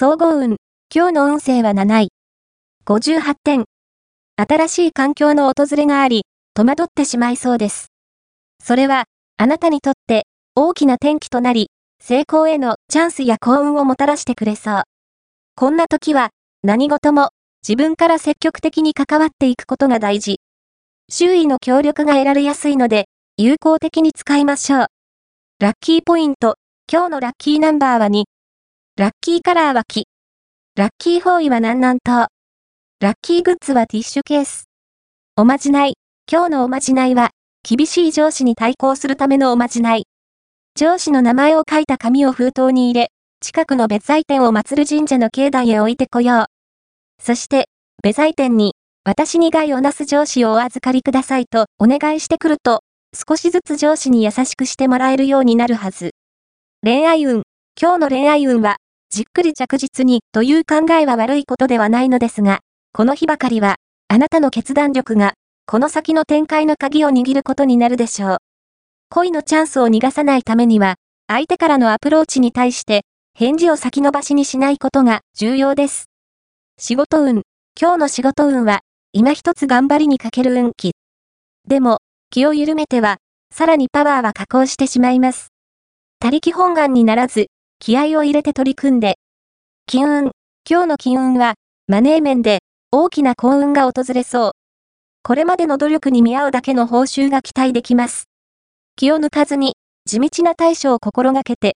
総合運。今日の運勢は7位。58点。新しい環境の訪れがあり、戸惑ってしまいそうです。それは、あなたにとって大きな転機となり、成功へのチャンスや幸運をもたらしてくれそう。こんな時は、何事も自分から積極的に関わっていくことが大事。周囲の協力が得られやすいので、有効的に使いましょう。ラッキーポイント。今日のラッキーナンバーは2。ラッキーカラーは木。ラッキーフォーイは南南東。ラッキーグッズはティッシュケース。おまじない。今日のおまじないは、厳しい上司に対抗するためのおまじない。上司の名前を書いた紙を封筒に入れ、近くの別祭店を祀る神社の境内へ置いてこよう。そして、別祭店に、私に害をなす上司をお預かりくださいとお願いしてくると、少しずつ上司に優しくしてもらえるようになるはず。恋愛運。今日の恋愛運は、じっくり着実にという考えは悪いことではないのですが、この日ばかりは、あなたの決断力が、この先の展開の鍵を握ることになるでしょう。恋のチャンスを逃がさないためには、相手からのアプローチに対して、返事を先延ばしにしないことが重要です。仕事運。今日の仕事運は、今一つ頑張りにかける運気。でも、気を緩めては、さらにパワーは加工してしまいます。他力本願にならず、気合を入れて取り組んで。金運。今日の金運は、マネー面で、大きな幸運が訪れそう。これまでの努力に見合うだけの報酬が期待できます。気を抜かずに、地道な対処を心がけて、